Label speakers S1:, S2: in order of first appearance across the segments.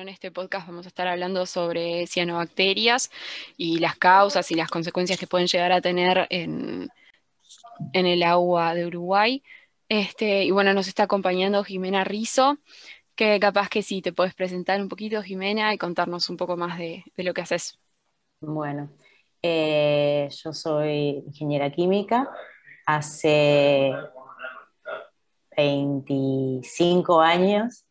S1: En este podcast vamos a estar hablando sobre cianobacterias y las causas y las consecuencias que pueden llegar a tener en, el agua de Uruguay. Este, y bueno, nos está acompañando Jimena Rizo, que capaz que sí te puedes presentar un poquito, Jimena, y contarnos un poco más de, lo que haces.
S2: Bueno, eh, yo soy ingeniera química. Hace 25 años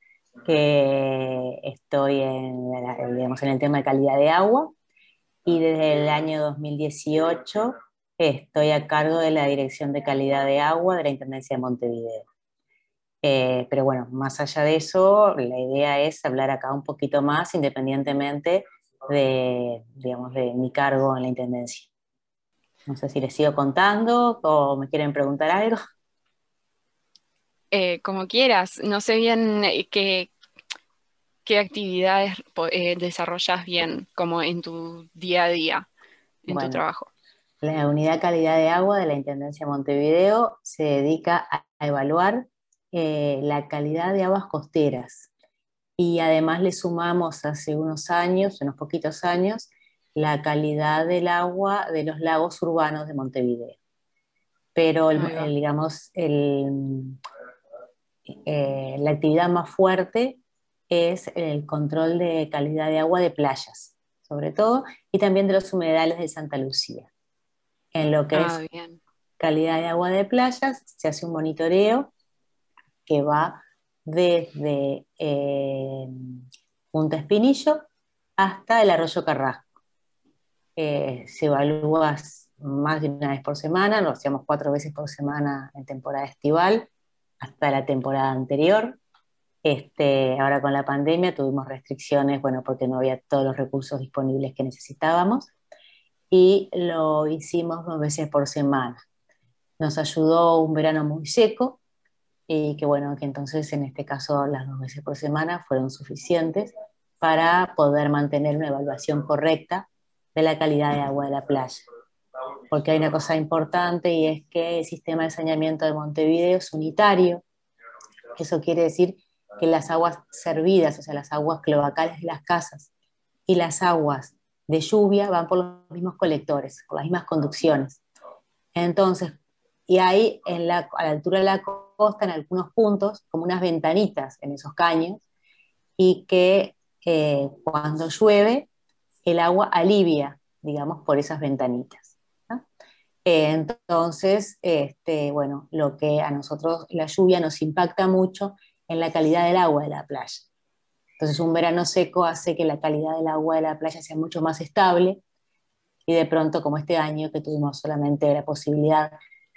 S2: que estoy en, digamos, en el tema de calidad de agua y desde el año 2018 estoy a cargo de la Dirección de Calidad de Agua de la Intendencia de Montevideo. Eh, pero bueno, más allá de eso, la idea es hablar acá un poquito más independientemente de, digamos, de mi cargo en la Intendencia. No sé si les sigo contando o me quieren preguntar algo.
S1: Eh, como quieras. No sé bien eh, qué, qué actividades eh, desarrollas bien como en tu día a día, en tu trabajo.
S2: La Unidad Calidad de Agua de la Intendencia de Montevideo se dedica a, evaluar la calidad de aguas costeras y además le sumamos hace unos años, unos poquitos años, la calidad del agua de los lagos urbanos de Montevideo. Pero, digamos, el, eh, la actividad más fuerte es el control de calidad de agua de playas, sobre todo, y también de los humedales de Santa Lucía. En lo que ah, es calidad de agua de playas, se hace un monitoreo que va desde eh, Punta Espinillo hasta el arroyo Carrasco. Eh, se evalúa más de una vez por semana, lo hacíamos cuatro veces por semana en temporada estival, hasta la temporada anterior. Este, ahora con la pandemia tuvimos restricciones, bueno, porque no había todos los recursos disponibles que necesitábamos y lo hicimos dos veces por semana. Nos ayudó un verano muy seco y que bueno, que entonces en este caso las dos veces por semana fueron suficientes para poder mantener una evaluación correcta de la calidad de agua de la playa porque hay una cosa importante y es que el sistema de saneamiento de Montevideo es unitario. Eso quiere decir que las aguas servidas, o sea, las aguas cloacales de las casas y las aguas de lluvia van por los mismos colectores, por las mismas conducciones. Entonces, y hay en la, a la altura de la costa, en algunos puntos, como unas ventanitas en esos caños, y que eh, cuando llueve, el agua alivia, digamos, por esas ventanitas. Eh, entonces, este, bueno, lo que a nosotros la lluvia nos impacta mucho en la calidad del agua de la playa. Entonces, un verano seco hace que la calidad del agua de la playa sea mucho más estable y de pronto, como este año que tuvimos solamente la posibilidad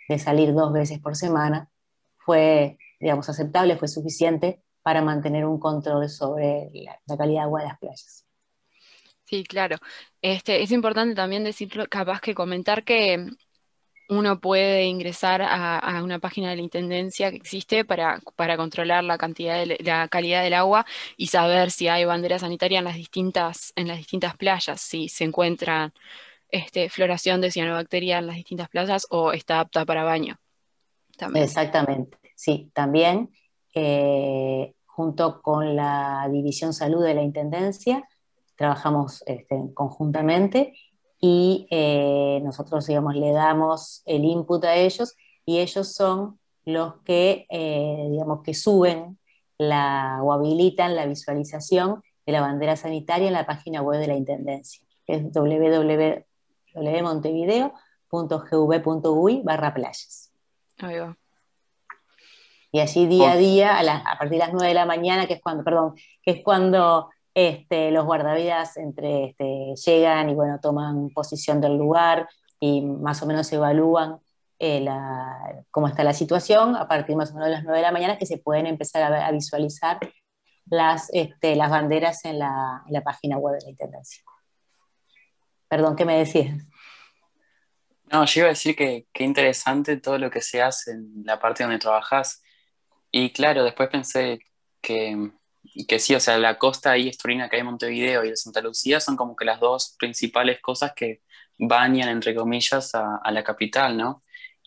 S2: de salir dos veces por semana, fue, digamos, aceptable, fue suficiente para mantener un control sobre la, calidad de agua de las playas.
S1: Sí, claro. Este, es importante también decir, capaz que comentar que uno puede ingresar a, una página de la Intendencia que existe para, controlar la cantidad de, la calidad del agua y saber si hay bandera sanitaria en las distintas, en las distintas playas, si se encuentra este, floración de cianobacteria en las distintas playas o está apta para baño.
S2: Exactamente, sí, también eh, junto con la División Salud de la Intendencia trabajamos este, conjuntamente y eh, nosotros, digamos, le damos el input a ellos y ellos son los que, eh, digamos, que suben la, o habilitan la visualización de la bandera sanitaria en la página web de la Intendencia, que es www.montevideo.gv.uy barra playas. Y allí día a día, a, a, partir de las 9 de la mañana, que es cuando, perdón, que es cuando este, los guardavidas entre, este, llegan y bueno, toman posición del lugar y más o menos evalúan eh, cómo está la situación a partir más o menos de las 9 de la mañana que se pueden empezar a, visualizar las, este, las banderas en la, página web de la Intendencia. Perdón, ¿qué me decías?
S3: No, yo iba a decir que qué interesante todo lo que se hace en la parte donde trabajas. Y claro, después pensé que que sí, o sea, la costa ahí estorina que hay Montevideo y de Santa Lucía son como que las dos principales cosas que bañan, entre comillas, a, la capital, ¿no?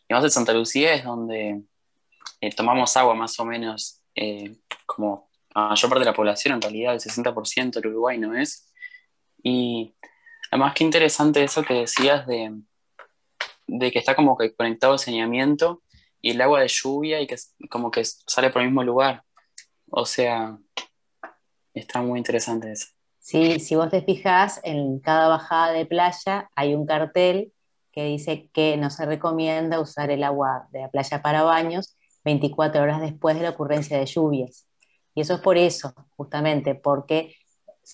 S3: Y más de Santa Lucía es donde eh, tomamos agua más o menos eh, como la mayor parte de la población, en realidad el 60% del Uruguay no es. Y además qué interesante eso que decías de, de que está como que conectado al saneamiento y el agua de lluvia y que como que sale por el mismo lugar. O sea, está muy interesante eso.
S2: Sí, si vos te fijas, en cada bajada de playa hay un cartel que dice que no se recomienda usar el agua de la playa para baños 24 horas después de la ocurrencia de lluvias. Y eso es por eso, justamente, porque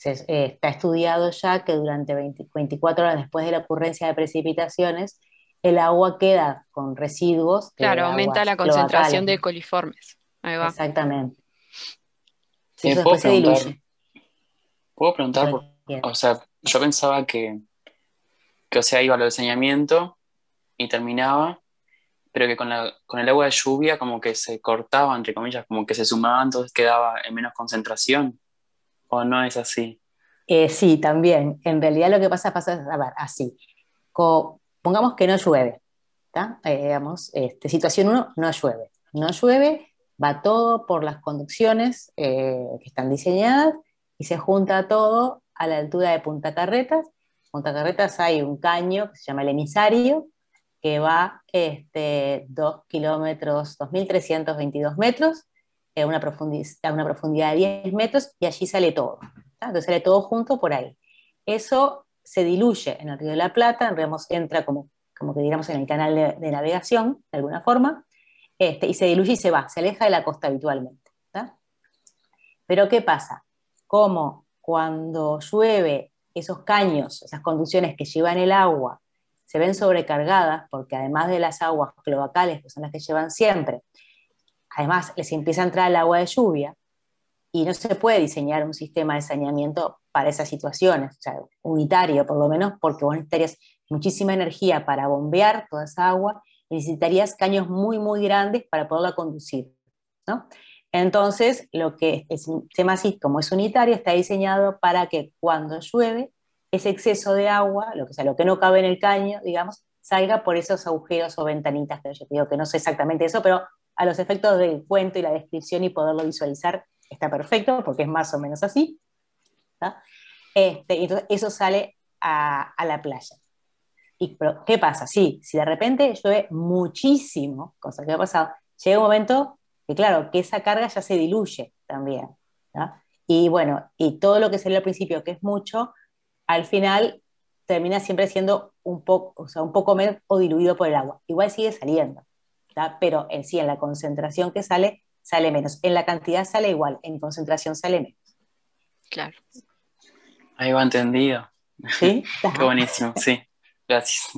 S2: eh, está estudiado ya que durante 24 horas después de la ocurrencia de precipitaciones, el agua queda con residuos.
S1: Claro, aumenta la concentración de coliformes. Ahí va.
S2: Exactamente.
S3: Sí, ¿puedo, preguntar, ¿Puedo preguntar? o sea, yo pensaba que, que, o sea, iba al enseñamiento y terminaba, pero que con, la, con el agua de lluvia como que se cortaba, entre comillas, como que se sumaba, entonces quedaba en menos concentración. ¿O no es así?
S2: Eh, sí, también. En realidad lo que pasa, pasa a ver, así. pongamos que no llueve. Eh, digamos, este, situación 1, no llueve. No llueve, va todo por las conducciones eh, que están diseñadas y se junta todo a la altura de Punta Carretas. Punta Carretas hay un caño que se llama el emisario, que va este, 2 kilómetros, 2.322 metros, a una, a una profundidad de 10 metros, y allí sale todo. Entonces sale todo junto por ahí. Eso se diluye en el Río de la Plata, entra como, como que digamos en el canal de, navegación, de alguna forma, este, y se diluye y se va, se aleja de la costa habitualmente. Pero ¿qué pasa? Como cuando llueve, esos caños, esas conducciones que llevan el agua, se ven sobrecargadas, porque además de las aguas cloacales, que son las que llevan siempre, además les empieza a entrar el agua de lluvia, y no se puede diseñar un sistema de saneamiento para esas situaciones, o sea, unitario por lo menos, porque vos necesitarías muchísima energía para bombear toda esa agua necesitarías caños muy, muy grandes para poderla conducir. ¿no? Entonces, lo que el sistema así, como es unitario, está diseñado para que cuando llueve, ese exceso de agua, lo que, sea, lo que no cabe en el caño, digamos, salga por esos agujeros o ventanitas, que yo digo que no sé exactamente eso, pero a los efectos del cuento y la descripción y poderlo visualizar está perfecto, porque es más o menos así. Este, y entonces eso sale a, la playa. ¿Y qué pasa? Sí, si de repente llueve muchísimo, cosa que ha pasado, llega un momento que claro, que esa carga ya se diluye también. Y bueno, y todo lo que salió al principio, que es mucho, al final termina siempre siendo un poco, o sea, un poco menos o diluido por el agua. Igual sigue saliendo, pero en sí, en la concentración que sale, sale menos. En la cantidad sale igual, en concentración sale menos.
S1: Claro.
S3: Ahí va entendido.
S2: Sí.
S3: Qué buenísimo, sí. Gracias.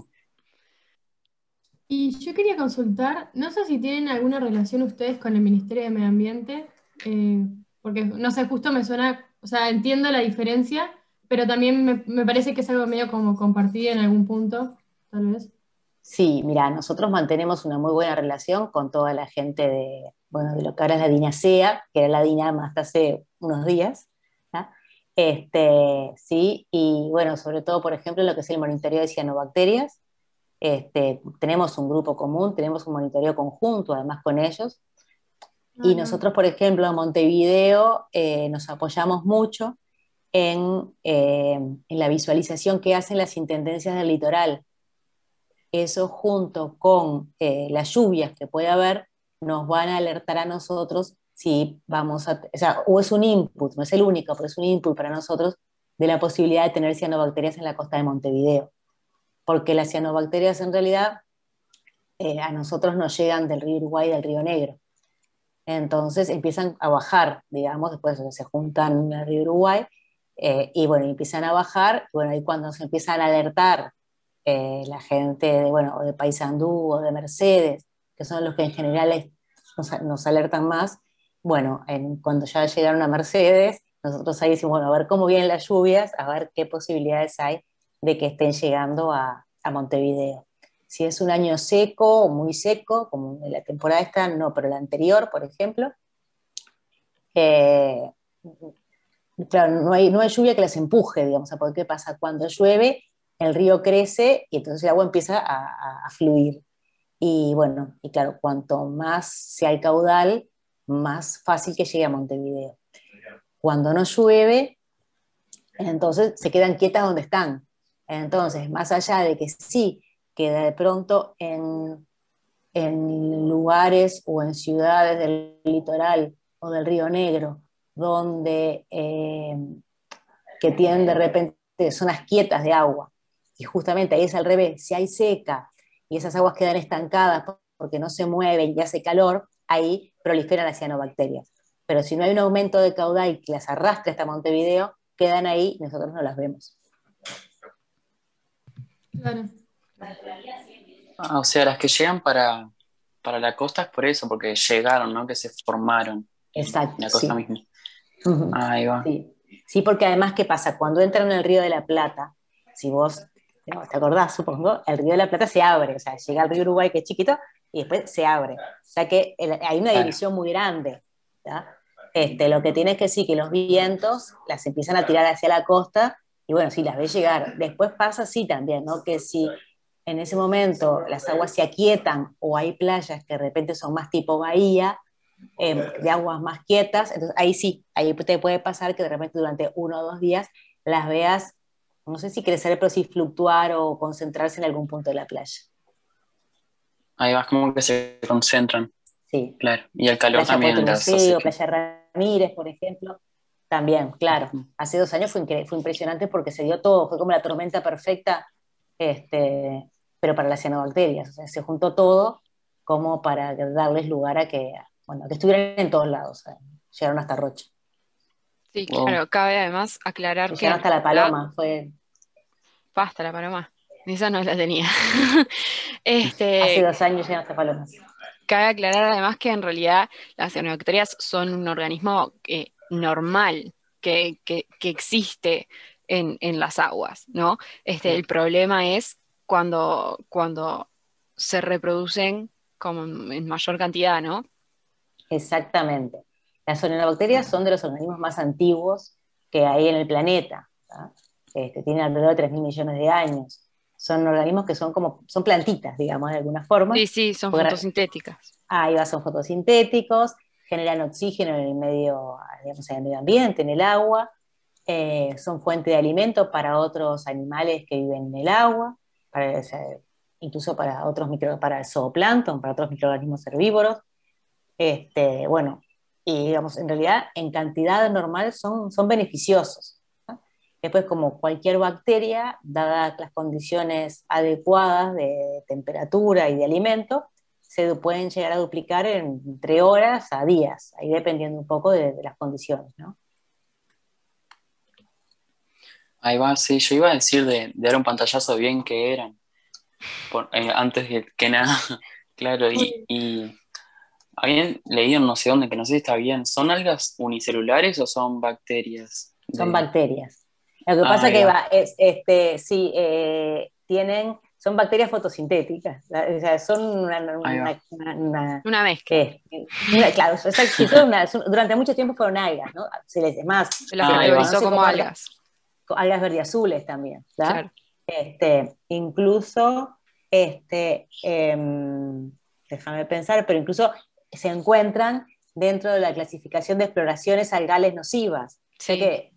S4: Y yo quería consultar, no sé si tienen alguna relación ustedes con el Ministerio de Medio Ambiente, eh, porque no sé, justo me suena, o sea, entiendo la diferencia, pero también me, parece que es algo medio como compartido en algún punto, tal vez.
S2: Sí, mira, nosotros mantenemos una muy buena relación con toda la gente de, bueno, de lo que ahora es la DINASEA, que era la DINAMA hasta hace unos días, este, sí, y bueno, sobre todo, por ejemplo, lo que es el monitoreo de cianobacterias, este, tenemos un grupo común, tenemos un monitoreo conjunto además con ellos, y nosotros, por ejemplo, en Montevideo eh, nos apoyamos mucho en, eh, en, la visualización que hacen las intendencias del litoral. Eso junto con eh, las lluvias que puede haber, nos van a alertar a nosotros si vamos a, o sea, o es un input, no es el único, pero es un input para nosotros de la posibilidad de tener cianobacterias en la costa de Montevideo. Porque las cianobacterias en realidad eh, a nosotros nos llegan del río Uruguay y del río Negro. Entonces empiezan a bajar, digamos, después se juntan el río Uruguay eh, y bueno, empiezan a bajar, y bueno, ahí cuando se empiezan a alertar eh, la gente de, bueno, de Paysandú o de Mercedes, que son los que en general nos, alertan más, bueno, en, cuando ya llegaron a Mercedes, nosotros ahí decimos, bueno, a ver cómo vienen las lluvias, a ver qué posibilidades hay de que estén llegando a, a Montevideo. Si es un año seco o muy seco, como en la temporada esta, no, pero la anterior, por ejemplo, eh, claro, no hay, no hay lluvia que las empuje, digamos, porque ¿qué pasa? Cuando llueve, el río crece y entonces el agua empieza a, fluir. Y bueno, y claro, cuanto más sea el caudal, más fácil que llegue a Montevideo. Cuando no llueve, entonces se quedan quietas donde están. Entonces, más allá de que sí, que de pronto en, lugares o en ciudades del litoral o del Río Negro, donde eh, que tienen de repente zonas quietas de agua, y justamente ahí es al revés, si hay seca y esas aguas quedan estancadas porque no se mueven y hace calor, ahí proliferan las cianobacterias. Pero si no hay un aumento de caudal que las arrastre hasta Montevideo, quedan ahí y nosotros no las vemos.
S3: Claro. Ah, o sea, las que llegan para, para la costa es por eso, porque llegaron, ¿no? Que se formaron.
S2: Exacto.
S3: En la costa misma.
S2: Ahí va. Sí. sí. porque además, ¿qué pasa? Cuando entran en el Río de la Plata, si vos te acordás, supongo, el Río de la Plata se abre, o sea, llega al Río Uruguay, que es chiquito, y después se abre. O sea que hay una división muy grande. Este, lo que tiene es que sí, que los vientos las empiezan a tirar hacia la costa, y bueno, sí, las ves llegar. Después pasa así también, ¿no? Que si en ese momento las aguas se aquietan o hay playas que de repente son más tipo bahía, em, de aguas más quietas, entonces ahí sí, ahí te puede pasar que de repente durante uno o dos días las veas no sé si crecer, pero sí fluctuar o concentrarse en algún punto de la playa.
S3: Ahí vas como que se concentran.
S2: Sí.
S3: Claro. Y el calor
S2: playa
S3: también.
S2: Museo, playa Ramírez, por ejemplo. También, claro. Hace dos años fue, fue impresionante porque se dio todo, fue como la tormenta perfecta, este, pero para las cianobacterias. O sea, se juntó todo como para darles lugar a que, bueno, que estuvieran en todos lados. llegaron hasta Rocha.
S1: Sí, claro, cabe además aclarar que.
S2: hasta la paloma, fue.
S1: Basta la paloma. Esa no la tenía. este,
S2: Hace dos años ya hasta paloma.
S1: Cabe aclarar además que en realidad las cianobacterias son un organismo eh, normal que, existe en, las aguas, ¿no? Este, el problema es cuando, cuando se reproducen como en mayor cantidad, ¿no?
S2: Exactamente. Las cianobacterias son de los organismos más antiguos que hay en el planeta. Este, tienen alrededor de 3.000 millones de años. Son organismos que son como, son plantitas, digamos, de alguna forma.
S1: Sí, sí, son fotosintéticas.
S2: Ahí va, son fotosintéticos, generan oxígeno en el medio, digamos, en el medio ambiente, en el agua, eh, son fuente de alimento para otros animales que viven en el agua, incluso para otros micro, para el zooplancton, para otros microorganismos herbívoros. Este, bueno, y digamos, en realidad en cantidad normal son, son beneficiosos. Después, como cualquier bacteria, dadas las condiciones adecuadas de temperatura y de alimento, se pueden llegar a duplicar entre horas a días, ahí dependiendo un poco de, las condiciones, ¿no?
S3: Ahí va, sí, yo iba a decir de, dar un pantallazo bien que eran, eh, antes de que nada, claro, y, y habían leído no sé dónde, que no sé si está bien, ¿son algas unicelulares o son bacterias?
S2: Son bacterias. Lo que pasa ah, que va, es, este, sí, eh, tienen, son bacterias fotosintéticas, o sea, son una, una,
S1: una, mezcla.
S2: claro, durante mucho tiempo fueron algas, ¿no? Se les más.
S1: Se las categorizó como algas.
S2: Algas verdiazules también, claro. Este, incluso, este, em, déjame pensar, pero incluso se encuentran dentro de la clasificación de exploraciones algales nocivas. Sí. que,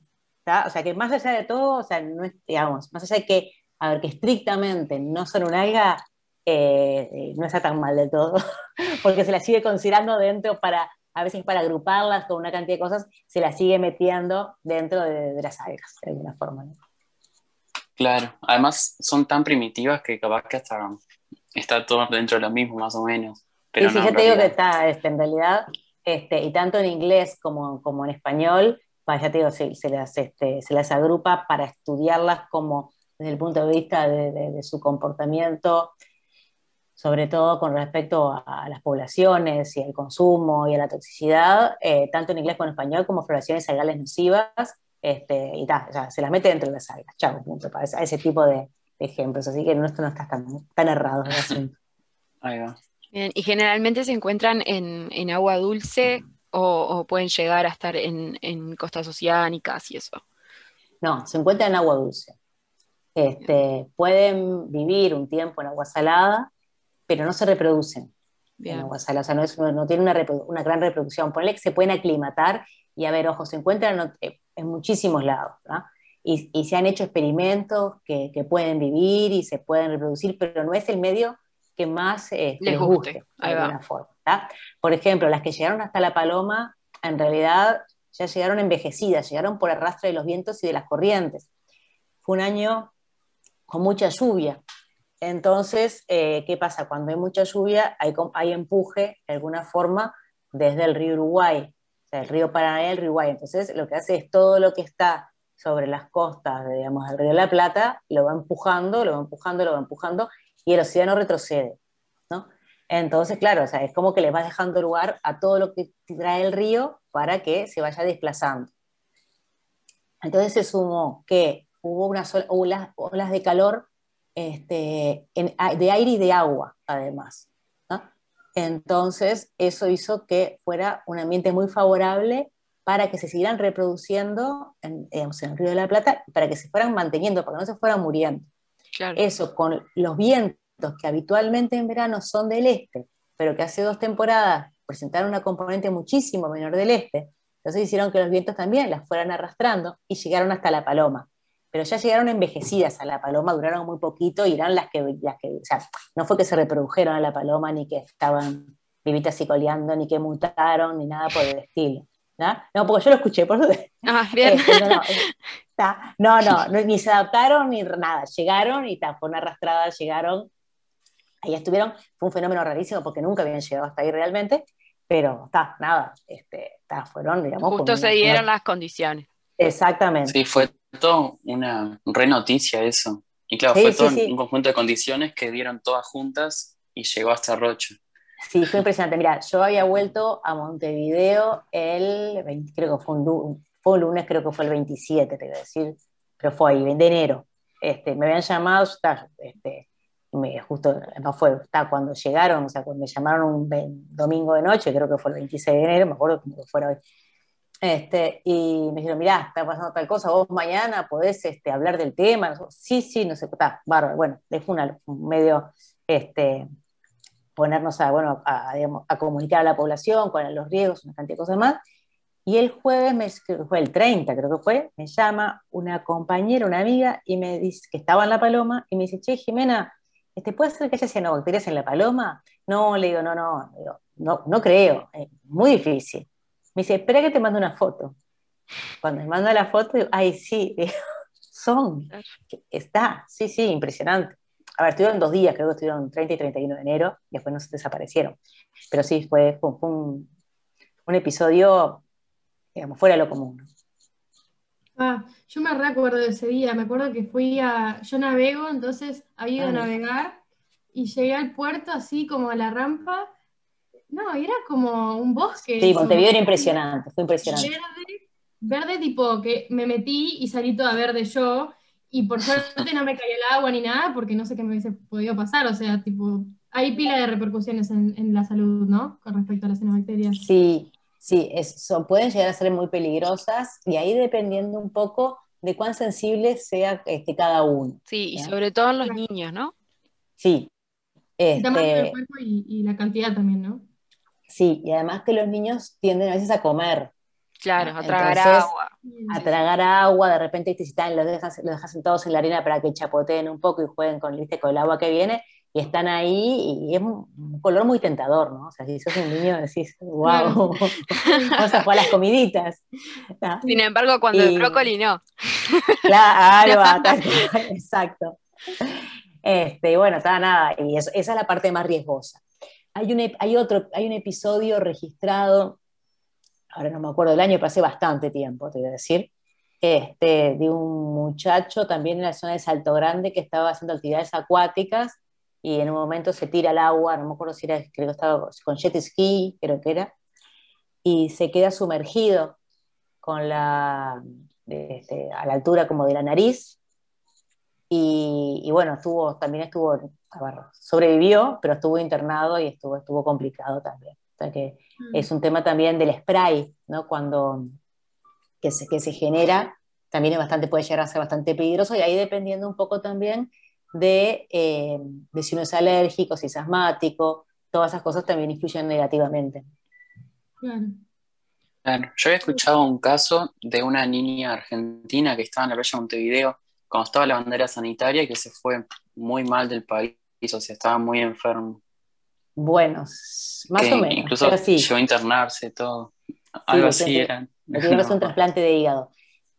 S2: o sea que más allá de todo, o sea, no es, digamos, más allá de que, a ver, que estrictamente no son un alga, eh, no está tan mal de todo, porque se la sigue considerando dentro para, a veces para agruparlas con una cantidad de cosas, se la sigue metiendo dentro de, las algas, de alguna forma.
S3: Claro, además son tan primitivas que capaz que hasta está todo dentro de lo mismo, más o menos.
S2: Pero sí, yo te digo que está, este, en realidad, este, y tanto en inglés como, como en español, ya te digo, se, se, las, este, se las agrupa para estudiarlas como desde el punto de vista de, de, su comportamiento, sobre todo con respecto a, las poblaciones y al consumo y a la toxicidad, eh, tanto en inglés como en español, como floraciones algales nocivas, este, y ta, se las mete dentro de las algas, chao, punto, para ese, ese tipo de, ejemplos, así que no, esto no está tan, tan errado el asunto.
S3: Ahí va.
S1: Y generalmente se encuentran en, agua dulce o, pueden llegar a estar en, costas oceánicas y eso.
S2: No, se encuentran en agua dulce. Este, pueden vivir un tiempo en agua salada, pero no se reproducen en agua salada. O sea, no, tienen una, gran reproducción. Ponle que se pueden aclimatar Y a ver, ojo, se encuentran en muchísimos lados, y, y, se han hecho experimentos que, que, pueden vivir y se pueden reproducir, pero no es el medio que más eh, les, guste, de alguna forma. Por ejemplo, las que llegaron hasta la paloma, en realidad ya llegaron envejecidas, llegaron por arrastre de los vientos y de las corrientes. Fue un año con mucha lluvia. Entonces, eh, ¿qué pasa? Cuando hay mucha lluvia, hay, hay empuje de alguna forma desde el río Uruguay, o sea, el río Paraná y el río Uruguay. Entonces, lo que hace es todo lo que está sobre las costas, digamos, del río de la Plata, lo va empujando, lo va empujando, lo va empujando, y el océano retrocede. ¿no? Entonces, claro, o sea, es como que le va dejando lugar a todo lo que trae el río para que se vaya desplazando. Entonces se sumó que hubo unas olas, olas de calor este, de aire y de agua, además. Entonces, eso hizo que fuera un ambiente muy favorable para que se siguieran reproduciendo en, en el Río de la Plata, para que se fueran manteniendo, para que no se fueran muriendo. Eso con los vientos que habitualmente en verano son del este, pero que hace dos temporadas presentaron una componente muchísimo menor del este, entonces hicieron que los vientos también las fueran arrastrando y llegaron hasta la paloma. Pero ya llegaron envejecidas a la paloma, duraron muy poquito y eran las que, las que o sea, no fue que se reprodujeron a la paloma, ni que estaban vivitas y coleando, ni que mutaron, ni nada por el estilo. ¿no? No, porque yo lo escuché, por.
S1: Ah, bien.
S2: Este, no, no, no, ni se adaptaron ni nada. Llegaron y ta, fueron arrastradas, llegaron. Ahí estuvieron. Fue un fenómeno rarísimo porque nunca habían llegado hasta ahí realmente. Pero está, nada, este, fueron, digamos.
S1: Justo se dieron las condiciones.
S2: Exactamente.
S3: Sí, fue todo una re noticia eso. Y claro, fue todo un conjunto de condiciones que dieron todas juntas y llegó hasta Rocha.
S2: Sí, fue impresionante. Mira, yo había vuelto a Montevideo el, creo que fue un, fue lunes, creo que fue el 27, te voy a decir, pero fue ahí, de enero. Este, me habían llamado, este, me, justo, no fue, está, cuando llegaron, o sea, cuando me llamaron un domingo de noche, creo que fue el 26 de enero, me acuerdo que fuera hoy. Este, y me dijeron, mirá, está pasando tal cosa, vos mañana podés este, hablar del tema. Sí, sí, no sé, está, bárbaro. Bueno, es un medio, este, ponernos a, bueno, a, comunicar a la población con los riesgos, una cantidad de cosas más. Y el jueves, me, fue el 30, creo que fue, me llama una compañera, una amiga, y me dice que estaba en La Paloma, y me dice, che, Jimena, este, ¿puede ser que haya cianobacterias en La Paloma? No, le digo, no, no, no, no creo, es muy difícil. Me dice, espera que te mando una foto. Cuando me manda la foto, digo, ay, sí, son, está, sí, sí, impresionante a ver, estuvieron dos días, creo que estuvieron 30 y 31 de enero, y después no se desaparecieron. Pero sí, fue, un, episodio, digamos, fuera de lo común.
S4: Ah, yo me recuerdo de ese día, me acuerdo que fui a, yo navego, entonces había ido a navegar y llegué al puerto así como a la rampa. No, era como un bosque.
S2: Sí, Montevideo era impresionante, fue impresionante.
S4: Verde, verde tipo que me metí y salí toda verde yo y por suerte no me cayó el agua ni nada porque no sé qué me hubiese podido pasar, o sea, tipo, hay pila de repercusiones en, en la salud, ¿no? Con respecto a las cianobacterias.
S2: Sí, sí, eso, pueden llegar a ser muy peligrosas y ahí dependiendo un poco de cuán sensible sea este, cada uno.
S1: Sí, y sobre todo en los niños, ¿no?
S2: Sí.
S4: el tamaño del este cuerpo y, y, la cantidad también, ¿no?
S2: Sí, y además que los niños tienden a veces a comer
S1: Claro, a tragar agua.
S2: A tragar agua, de repente los dejas, los dejas sentados en la arena para que chapoteen un poco y jueguen con, ¿viste? con el agua que viene, y están ahí, y es un color muy tentador, ¿no? O sea, si sos un niño decís, wow, vamos a jugar las comiditas.
S1: Sin embargo, cuando el brócoli no.
S2: Claro, exacto. Este, y bueno, está nada, y esa es la parte más riesgosa. Hay un, hay, otro, hay un episodio registrado ahora no me acuerdo del año, pero hace bastante tiempo, te voy a decir, este, de un muchacho también en la zona de Salto Grande que estaba haciendo actividades acuáticas y en un momento se tira al agua, no me acuerdo si era, creo que estaba con jet ski, creo que era, y se queda sumergido con la, este, a la altura como de la nariz, y, bueno, estuvo, también estuvo, sobrevivió, pero estuvo internado y estuvo, estuvo complicado también. O sea que mm. es un tema también del spray, ¿no? Cuando que se, que se genera, también es bastante, puede llegar a ser bastante peligroso y ahí dependiendo un poco también de, eh, de si uno es alérgico, si es asmático, todas esas cosas también influyen negativamente.
S4: Claro.
S3: Claro, yo había escuchado un caso de una niña argentina que estaba en la playa de Montevideo cuando estaba la bandera sanitaria y que se fue muy mal del país, o sea, estaba muy enfermo.
S2: Bueno, más
S3: Que
S2: o menos.
S3: incluso
S2: sí,
S3: llegó a internarse, todo. Algo así era.
S2: lo que es un trasplante de hígado.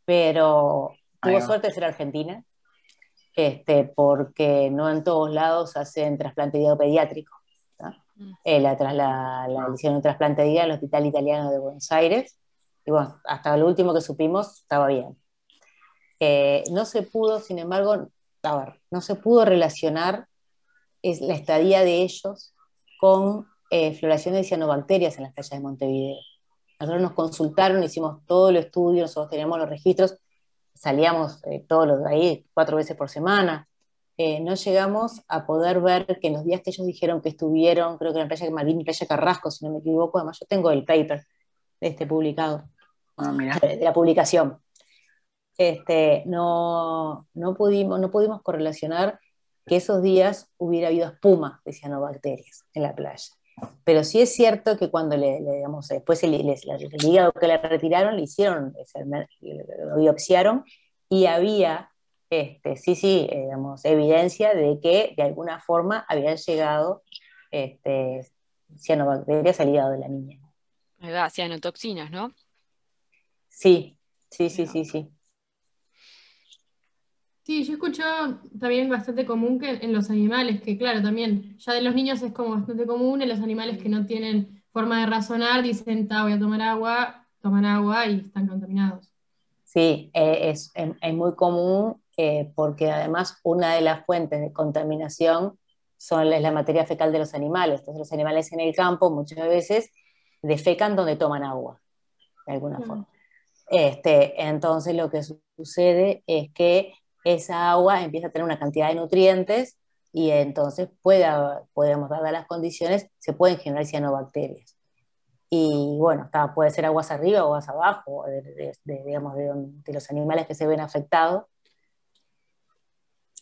S2: Pero tuvo suerte de ser argentina, este, porque no en todos lados hacen trasplante de hígado pediátrico. ¿tá?
S1: Mm.
S2: Eh, la, la- la- hicieron un trasplante de hígado en el Hospital Italiano de Buenos Aires. Y bueno, hasta lo último que supimos estaba bien. Eh, no se pudo, sin embargo, a ver, no se pudo relacionar es, la estadía de ellos con eh, floración de cianobacterias en las playas de Montevideo. Nosotros nos consultaron, hicimos todo el estudio, nosotros teníamos los registros, salíamos eh, todos los ahí cuatro veces por semana. Eh, no llegamos a poder ver que en los días que ellos dijeron que estuvieron, creo que en la playa Malvin y playa Carrasco, si no me equivoco, además yo tengo el paper este publicado
S3: Ah, mira.
S2: de la publicación. Este, no, no, pudimos, no pudimos correlacionar que esos días hubiera habido espuma de cianobacterias en la playa. Pero sí es cierto que cuando le, le, digamos, después el, el- el hígado que le retiraron, le hicieron, lo biopsiaron y había, este, sí, sí, eh, digamos, evidencia de que de alguna forma habían llegado este, cianobacterias al hígado de la niña.
S1: Ahí va, cianotoxinas, ¿no?
S2: Sí, sí, sí, sí, sí.
S4: Sí, yo escucho también bastante común que en los animales, que claro, también, ya de los niños es como bastante común, en los animales que no tienen forma de razonar, dicen, ta, voy a tomar agua, toman agua y están contaminados.
S2: Sí, eh, es, es- es muy común eh, porque además una de las fuentes de contaminación son, es la materia fecal de los animales. Entonces los animales en el campo muchas veces defecan donde toman agua, de alguna forma. Este, entonces lo que su- sucede es que esa agua empieza a tener una cantidad de nutrientes y entonces puede, podemos, dadas las condiciones, se pueden generar cianobacterias. Y bueno, está- puede ser aguas arriba o aguas abajo, de, de- de, digamos, de, los animales que se ven afectados.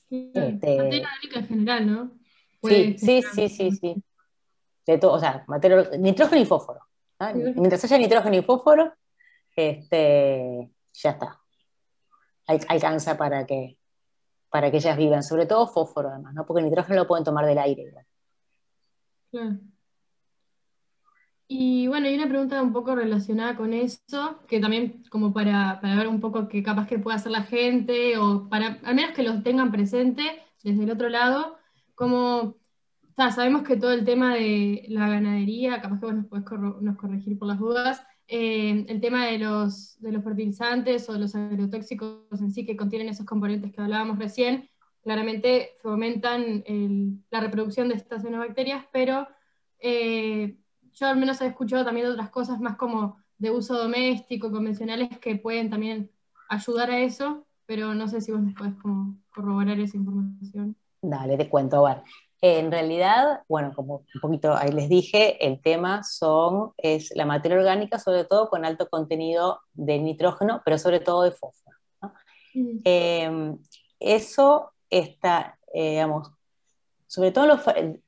S2: Este-
S4: Materia orgánica en general, ¿no?
S2: Sí, sí, sí, sí, sí. De todo, o sea, materia- nitrógeno y fósforo. Mientras haya nitrógeno y fósforo, este, ya está. Al- alcanza para que, para que ellas vivan, sobre todo fósforo además, ¿no? Porque el nitrógeno lo pueden tomar del aire. igual.
S4: Claro. Y bueno, hay una pregunta un poco relacionada con eso, que también como para, para ver un poco qué capaz que puede hacer la gente, o para al menos que lo tengan presente desde el otro lado, como sabemos que todo el tema de la ganadería, capaz que vos nos podés nos corregir por las dudas, eh, el tema de los, de los fertilizantes o de los agrotóxicos en sí que contienen esos componentes que hablábamos recién, claramente fomentan la reproducción de estas cianobacterias, pero eh, yo al menos he escuchado también otras cosas más como de uso doméstico, convencionales, que pueden también ayudar a eso, pero no sé si vos nos podés como corroborar esa información.
S2: Dale, te cuento, a ver. En realidad, bueno, como un poquito ahí les dije, el tema son, es la materia orgánica, sobre todo con alto contenido de nitrógeno, pero sobre todo de fósforo. ¿no? Eh, eso está, eh, digamos, sobre todo los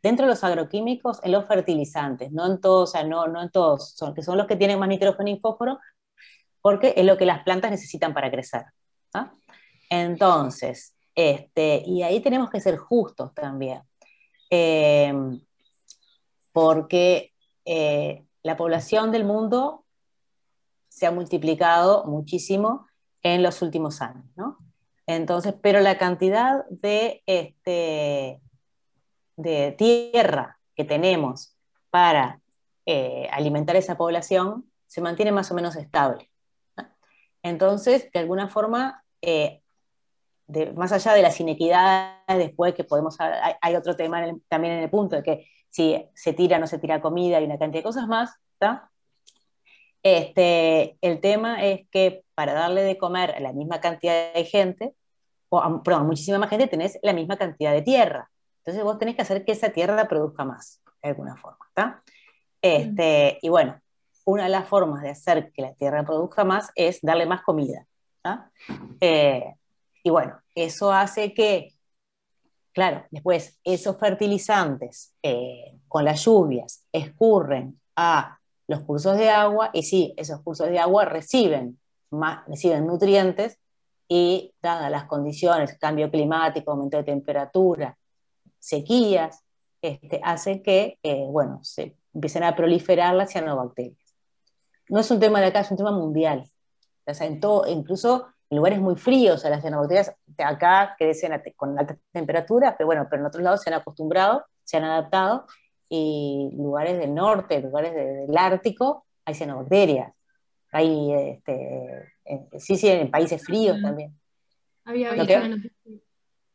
S2: dentro de los agroquímicos, en los fertilizantes, no en todos, o sea, no, no en todos, son, que son los que tienen más nitrógeno y fósforo, porque es lo que las plantas necesitan para crecer. Entonces, este, y ahí tenemos que ser justos también, eh, porque eh, la población del mundo se ha multiplicado muchísimo en los últimos años, ¿no? Entonces, pero la cantidad de, este, de tierra que tenemos para eh, alimentar esa población se mantiene más o menos estable. Entonces, de alguna forma, eh, de, más allá de las inequidades, después que podemos, hay, hay otro tema en el, también en el punto de que si se tira o no se tira comida y una cantidad de cosas más, ¿está? Este, el tema es que para darle de comer a la misma cantidad de gente, o a, perdón, a muchísima más gente, tenés la misma cantidad de tierra. Entonces vos tenés que hacer que esa tierra produzca más, de alguna forma. ¿está? Este, y bueno, una de las formas de hacer que la tierra produzca más es darle más comida. Eh, y bueno, eso hace que, claro, después esos fertilizantes eh, con las lluvias escurren a los cursos de agua, y sí, esos cursos de agua reciben, más, reciben nutrientes y dadas las condiciones, cambio climático, aumento de temperatura, sequías, este, hace que, eh, bueno, se empiecen a proliferar las cianobacterias. No es un tema de acá, es un tema mundial. O sea, en todo, incluso en lugares muy fríos, las cianobacterias acá crecen con altas temperaturas, pero bueno, pero en otros lados se han acostumbrado, se han adaptado, y lugares del norte, lugares del Ártico, hay cianobacterias. Hay, este, sí, sí, en países fríos también.
S4: Había visto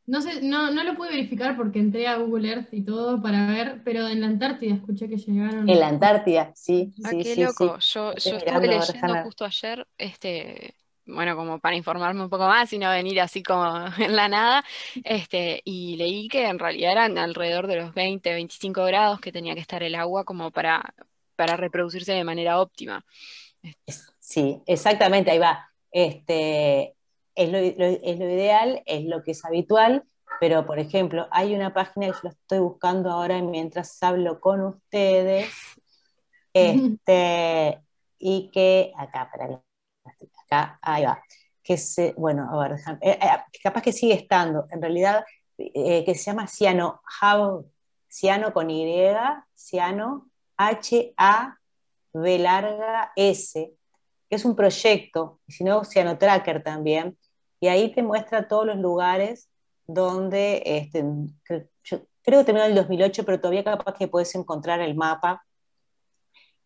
S4: No, sé, no, no lo pude verificar porque entré a Google Earth y todo para ver, pero en la Antártida escuché que llegaron.
S2: En la Antártida, sí.
S1: Ah,
S2: sí,
S1: qué
S2: sí,
S1: loco. Yo, yo estuve leyendo justo ayer este, bueno, como para informarme un poco más y no venir así como en la nada, este, y leí que en realidad eran alrededor de los 20, 25 grados que tenía que estar el agua como para, para reproducirse de manera óptima.
S2: Sí, exactamente, ahí va. Este, es, lo, es lo ideal, es lo que es habitual, pero por ejemplo, hay una página que yo la estoy buscando ahora mientras hablo con ustedes, este, y que acá, para ahí va. Que se, bueno, a ver, eh, eh, capaz que sigue estando, en realidad, eh, que se llama Ciano Ciano con Y, Ciano, H-A-B larga S, que es un proyecto, si no, Ciano Tracker también, y ahí te muestra todos los lugares donde, este, yo creo que terminó en el 2008, pero todavía capaz que puedes encontrar el mapa,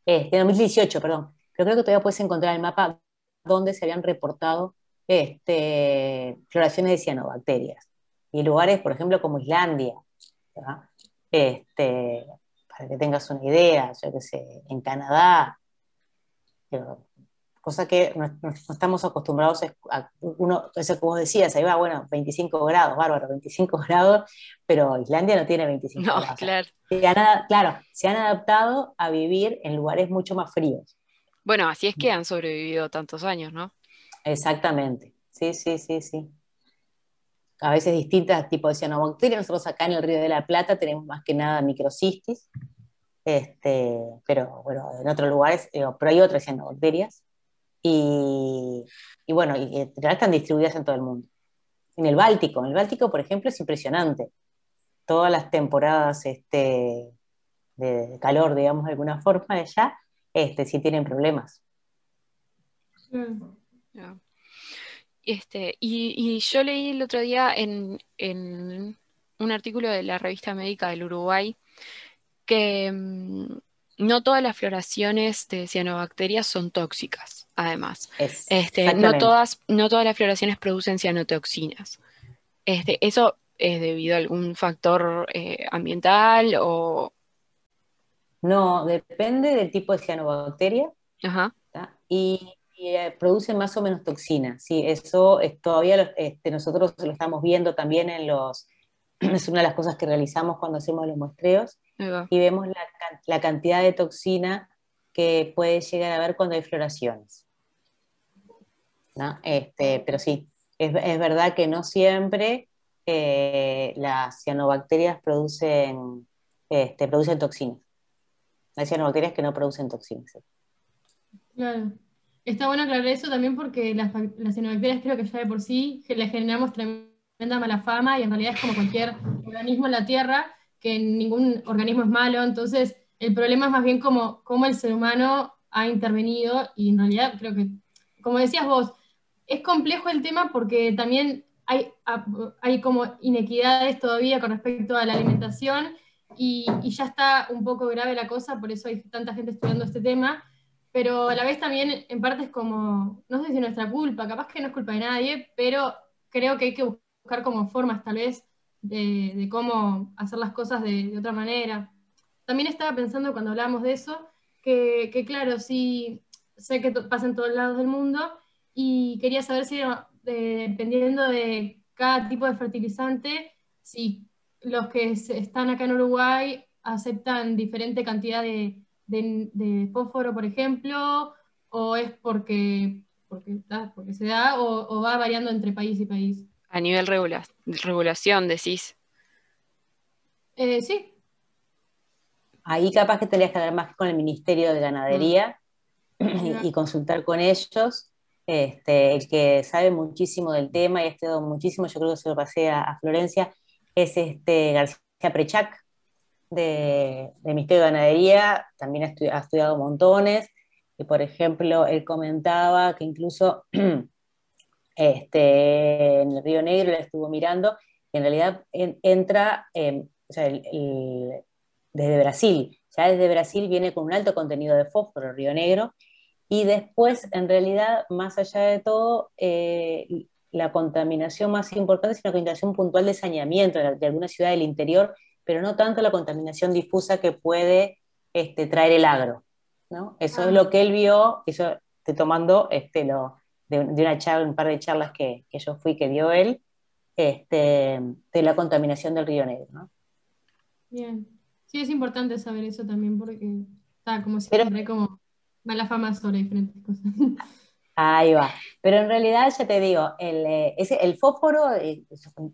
S2: este, en 2018, perdón, pero creo que todavía puedes encontrar el mapa donde se habían reportado este, floraciones de cianobacterias. Y lugares, por ejemplo, como Islandia, este, para que tengas una idea, yo qué sé, en Canadá, cosa que no, estamos acostumbrados a, uno, eso como decías, ahí va, bueno, 25 grados, bárbaro, 25 grados, pero Islandia no tiene 25
S1: no,
S2: grados.
S1: Claro.
S2: claro, se han adaptado a vivir en lugares mucho más fríos.
S1: Bueno, así es que han sobrevivido tantos años, ¿no?
S2: Exactamente, sí, sí, sí, sí. A veces distintas tipos de cianobacterias. Nosotros acá en el Río de la Plata tenemos más que nada microcistis, este, pero bueno, en otros lugares, pero hay otras cianobacterias. Y, y bueno, y, en están distribuidas en todo el mundo. En el Báltico, en el Báltico, por ejemplo, es impresionante. Todas las temporadas este, de calor, digamos, de alguna forma, allá, este, si tienen problemas.
S1: Este, y, yo leí el otro día en, un artículo de la revista médica del Uruguay que mm, no todas las floraciones de cianobacterias son tóxicas, además. este, no, todas, no todas las floraciones producen cianotoxinas. Este, ¿Eso es debido a algún factor eh, ambiental o,
S2: no, depende del tipo de cianobacteria y, eh, produce más o menos toxina. Sí, eso es, todavía este, nosotros lo estamos viendo también en los, es una de las cosas que realizamos cuando hacemos los muestreos y vemos la, cantidad de toxina que puede llegar a haber cuando hay floraciones. Este, pero sí, es, verdad que no siempre eh, las cianobacterias producen, este, producen toxinas. Hay cianobacterias que no producen toxinas.
S4: Claro. Está bueno aclarar eso también porque las, las creo que ya de por sí le generamos tremenda mala fama y en realidad es como cualquier organismo en la Tierra, que ningún organismo es malo, entonces el problema es más bien como cómo el ser humano ha intervenido y en realidad creo que, como decías vos, es complejo el tema porque también hay, hay como inequidades todavía con respecto a la alimentación y, ya está un poco grave la cosa, por eso hay tanta gente estudiando este tema, pero a la vez también en parte es como, no sé si es nuestra culpa, capaz que no es culpa de nadie, pero creo que hay que buscar como formas tal vez de, cómo hacer las cosas de, otra manera. También estaba pensando cuando hablamos de eso, que, claro, sí, sé que pasa en todos lados del mundo y quería saber si, dependiendo de cada tipo de fertilizante, si los que están acá en Uruguay aceptan diferente cantidad de, fósforo, por ejemplo, o es porque, porque, se da, o, va variando entre país y país.
S1: A nivel regulación, decís.
S4: Eh, sí.
S2: ahí capaz que tendrías que hablar más con el Ministerio de Ganadería y, consultar con ellos. Este, el que sabe muchísimo del tema y ha estudiado muchísimo, yo creo que se lo pasé a, Florencia, es este García Prechac, de, Ministerio de Ganadería, también ha, estudiado montones, y por ejemplo, él comentaba que incluso este, en el Río Negro le estuvo mirando, y en realidad entra desde Brasil, ya desde Brasil viene con un alto contenido de fósforo el Río Negro, y después, en realidad, más allá de todo, eh, la contaminación más importante es una contaminación puntual de saneamiento de, alguna ciudad del interior, pero no tanto la contaminación difusa que puede este, traer el agro. ¿no? Eso es ah. lo que él vio, eso estoy tomando este, lo, de, una charla, un par de charlas que, que, yo fui, que dio él, este, de la contaminación del río Negro. ¿no?
S4: Bien. Sí, es importante saber eso también porque está como siempre, como mala fama sobre diferentes cosas.
S2: Ahí va. Pero en realidad, ya te digo, el, eh, el fósforo, eh,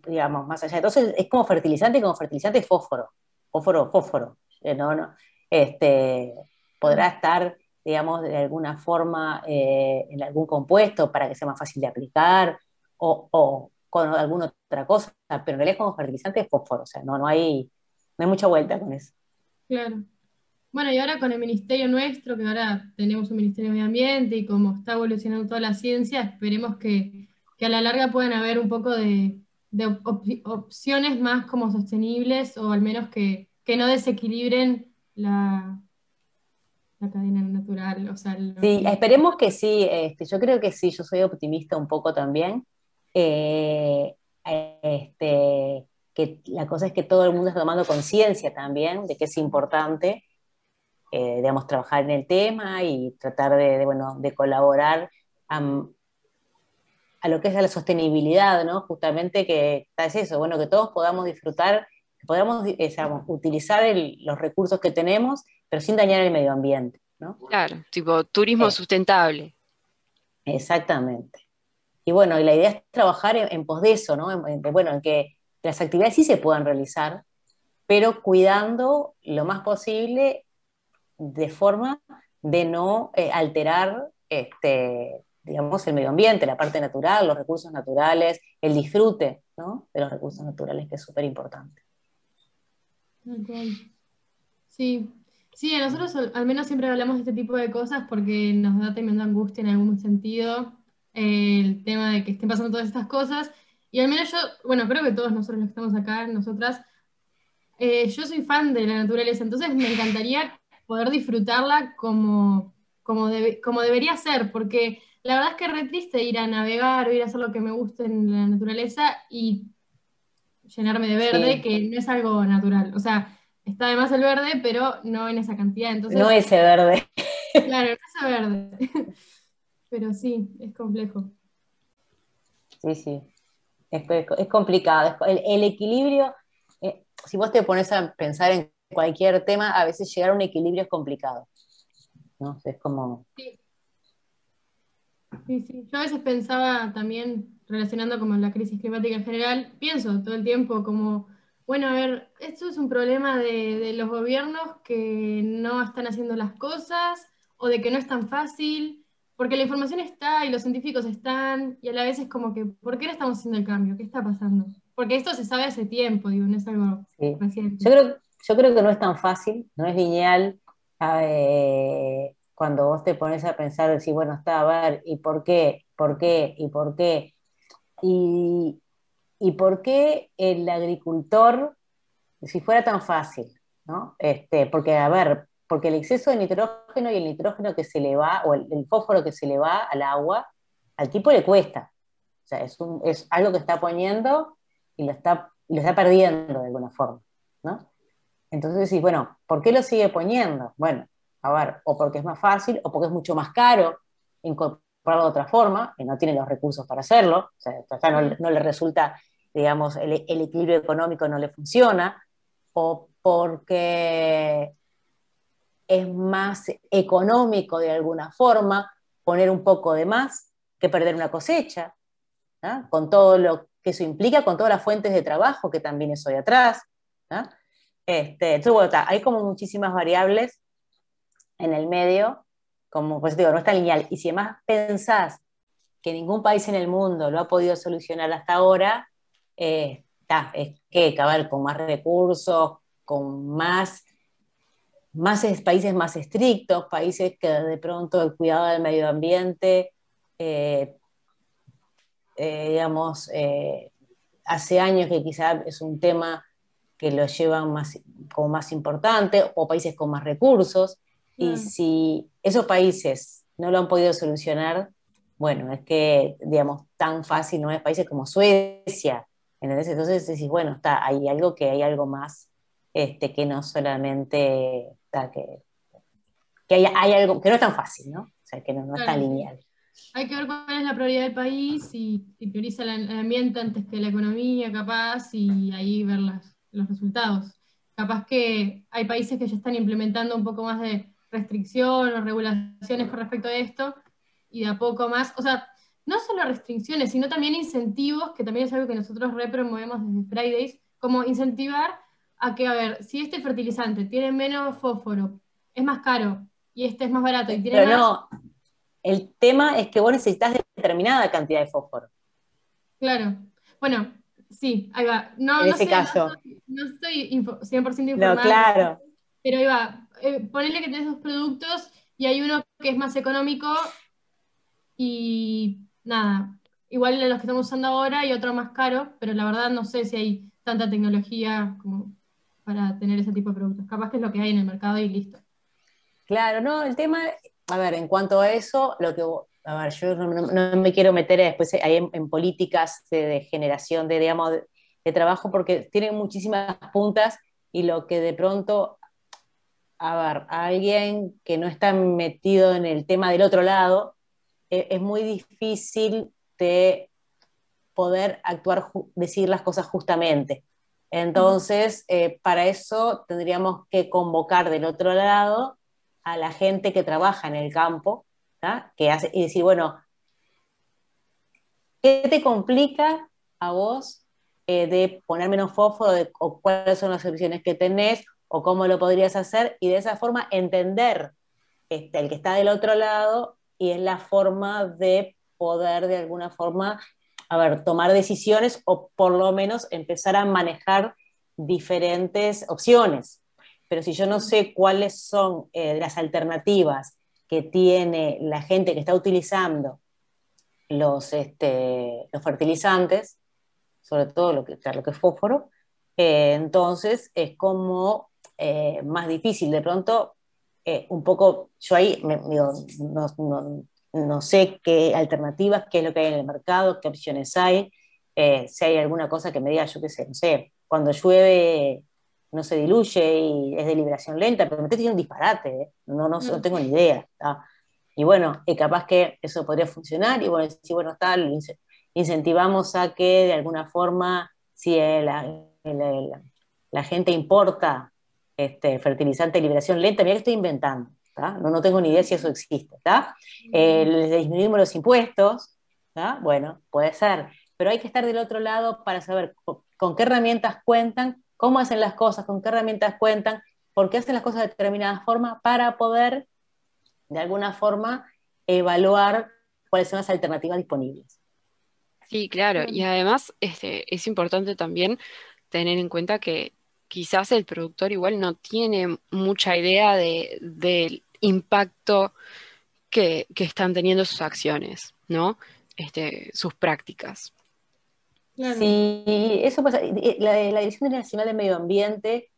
S2: digamos, más allá todo, es como fertilizante, como fertilizante fósforo. Fósforo, fósforo. Eh, no, no. Este, podrá estar, digamos, de alguna forma en algún compuesto para que sea más fácil de aplicar o, o, con alguna otra cosa, pero en realidad como fertilizante es fósforo, o sea, no, no, hay, no hay mucha vuelta con eso.
S4: Claro. Bueno, y ahora con el ministerio nuestro, que ahora tenemos un ministerio de medio ambiente y como está evolucionando toda la ciencia, esperemos que, a la larga puedan haber un poco de, opciones más como sostenibles o al menos que, no desequilibren la, la cadena natural. O sea,
S2: sí, esperemos que sí, este, yo creo que sí, yo soy optimista un poco también. Eh, este, que la cosa es que todo el mundo está tomando conciencia también de que es importante eh, digamos, trabajar en el tema y tratar de, bueno, de colaborar a, lo que es la sostenibilidad, ¿no? Justamente que es eso, bueno, que todos podamos disfrutar, que podamos eh, utilizar los recursos que tenemos, pero sin dañar el medio ambiente, ¿no?
S1: Claro, tipo turismo eh, sustentable.
S2: Exactamente. Y bueno, y la idea es trabajar en, pos de eso, ¿no? En, bueno, en que las actividades sí se puedan realizar, pero cuidando lo más posible de forma de no eh, alterar este, digamos, el medio ambiente, la parte natural, los recursos naturales, el disfrute de los recursos naturales, que es súper importante.
S4: Sí, sí, nosotros al menos siempre hablamos de este tipo de cosas porque nos da tremenda angustia en algún sentido el tema de que estén pasando todas estas cosas. Y al menos yo, bueno, creo que todos nosotros los que estamos acá, nosotras, eh, yo soy fan de la naturaleza, entonces me encantaría poder disfrutarla como, como, como debería ser, porque la verdad es que es re triste ir a navegar o ir a hacer lo que me guste en la naturaleza y llenarme de verde, que no es algo natural. O sea, está además el verde, pero no en esa cantidad. Entonces,
S2: no ese verde.
S4: Claro, no ese verde. Pero sí, es complejo.
S2: Sí, sí. Es, es complicado. El, el equilibrio, eh, si vos te pones a pensar en cualquier tema, a veces llegar a un equilibrio es complicado. ¿no? Es como...
S4: Sí. sí, Yo a veces pensaba también, relacionando como la crisis climática en general, pienso todo el tiempo como, bueno, a ver, esto es un problema de, de los gobiernos que no están haciendo las cosas o de que no es tan fácil, porque la información está y los científicos están, y a la vez es como que, ¿por qué no estamos haciendo el cambio? ¿Qué está pasando? Porque esto se sabe hace tiempo, digo, no es algo reciente.
S2: Yo creo, yo creo que no es tan fácil, no es lineal. Eh, cuando vos te pones a pensar, decir, bueno, está, a ver, ¿y por qué? ¿Por qué? ¿Y por qué? ¿Y, por qué el agricultor, si fuera tan fácil, ¿no? Este, porque, a ver, porque el exceso de nitrógeno y el nitrógeno que se le va, o el, fósforo que se le va al agua, al tipo le cuesta. O sea, es, un, es algo que está poniendo y lo está, lo está perdiendo de alguna forma, ¿no? Entonces decís, bueno, ¿por qué lo sigue poniendo? Bueno, a ver, o porque es más fácil, o porque es mucho más caro incorporarlo de otra forma, y no tiene los recursos para hacerlo, o sea, no, le resulta, digamos, el, equilibrio económico no le funciona, o porque es más económico de alguna forma poner un poco de más que perder una cosecha, con todo lo que eso implica, con todas las fuentes de trabajo que también eso hay atrás. Este, hay como muchísimas variables en el medio, como pues digo, no está lineal. Y si además pensás que ningún país en el mundo lo ha podido solucionar hasta ahora, eh, es que acabar con más recursos, con más, más países más estrictos, países que de pronto el cuidado del medio ambiente, eh, eh, digamos, hace años que quizá es un tema que lo llevan más, como más importante, o países con más recursos. Y si esos países no lo han podido solucionar, bueno, es que, digamos, tan fácil no es países como Suecia, ¿entendés? Entonces decís, bueno, está, hay algo que hay algo más este, que no solamente, está, que, que hay, hay, algo que no es tan fácil, ¿no? O sea, que no, no es tan lineal.
S4: Hay que ver cuál es la prioridad del país y, y prioriza el, ambiente antes que la economía, capaz, y ahí ver los resultados. Capaz que hay países que ya están implementando un poco más de restricción o regulaciones con respecto a esto, y de a poco más, o sea, no solo restricciones, sino también incentivos, que también es algo que nosotros repromovemos desde Fridays, como incentivar a que, a ver, si este fertilizante tiene menos fósforo, es más caro, y este es más barato y tiene
S2: Pero no, el tema es que vos necesitas determinada cantidad de fósforo.
S4: Claro. Bueno, sí, ahí va. No,
S2: en ese caso.
S4: No, estoy 100% informada.
S2: No, claro.
S4: Pero ahí va. Eh, ponerle que tenés dos productos y hay uno que es más económico y nada, igual de los que estamos usando ahora y otro más caro, pero la verdad no sé si hay tanta tecnología como para tener ese tipo de productos. Capaz que es lo que hay en el mercado y listo.
S2: Claro, no, el tema, a ver, en cuanto a eso, lo que, a ver, yo no, me quiero meter después ahí en, políticas de, generación de, digamos, de, trabajo porque tienen muchísimas puntas y lo que de pronto a ver, alguien que no está metido en el tema del otro lado, e, es muy difícil de poder actuar, decir las cosas justamente. Entonces, eh, para eso tendríamos que convocar del otro lado a la gente que trabaja en el campo, que hace, y decir, bueno, ¿qué te complica a vos eh, de poner menos fósforo o cuáles son las soluciones que tenés o cómo lo podrías hacer y de esa forma entender este, el que está del otro lado y es la forma de poder de alguna forma, a ver, tomar decisiones o por lo menos empezar a manejar diferentes opciones. Pero si yo no sé cuáles son eh, las alternativas que tiene la gente que está utilizando los, este, los fertilizantes, sobre todo lo que, lo que es fósforo, eh, entonces es como eh, más difícil. De pronto, eh, un poco, yo ahí no, sé qué alternativas, qué es lo que hay en el mercado, qué opciones hay, si hay alguna cosa que me diga, yo qué sé, no sé, cuando llueve no se diluye y es de liberación lenta, pero me estoy un disparate, no, no, no, tengo ni idea. Y bueno, capaz que eso podría funcionar y bueno, si bueno, está, incentivamos a que de alguna forma, si la, la gente importa este, fertilizante de liberación lenta, mira que estoy inventando, no, no tengo ni idea si eso existe, eh, les disminuimos los impuestos, bueno, puede ser, pero hay que estar del otro lado para saber con, qué herramientas cuentan, cómo hacen las cosas, con qué herramientas cuentan, por qué hacen las cosas de determinada forma, para poder, de alguna forma, evaluar cuáles son las alternativas disponibles.
S1: Sí, claro, y además este, es importante también tener en cuenta que quizás el productor igual no tiene mucha idea del impacto que, están teniendo sus acciones, ¿no? Este, sus prácticas.
S2: Sí, eso pasa. La, la Dirección Nacional de Medio Ambiente,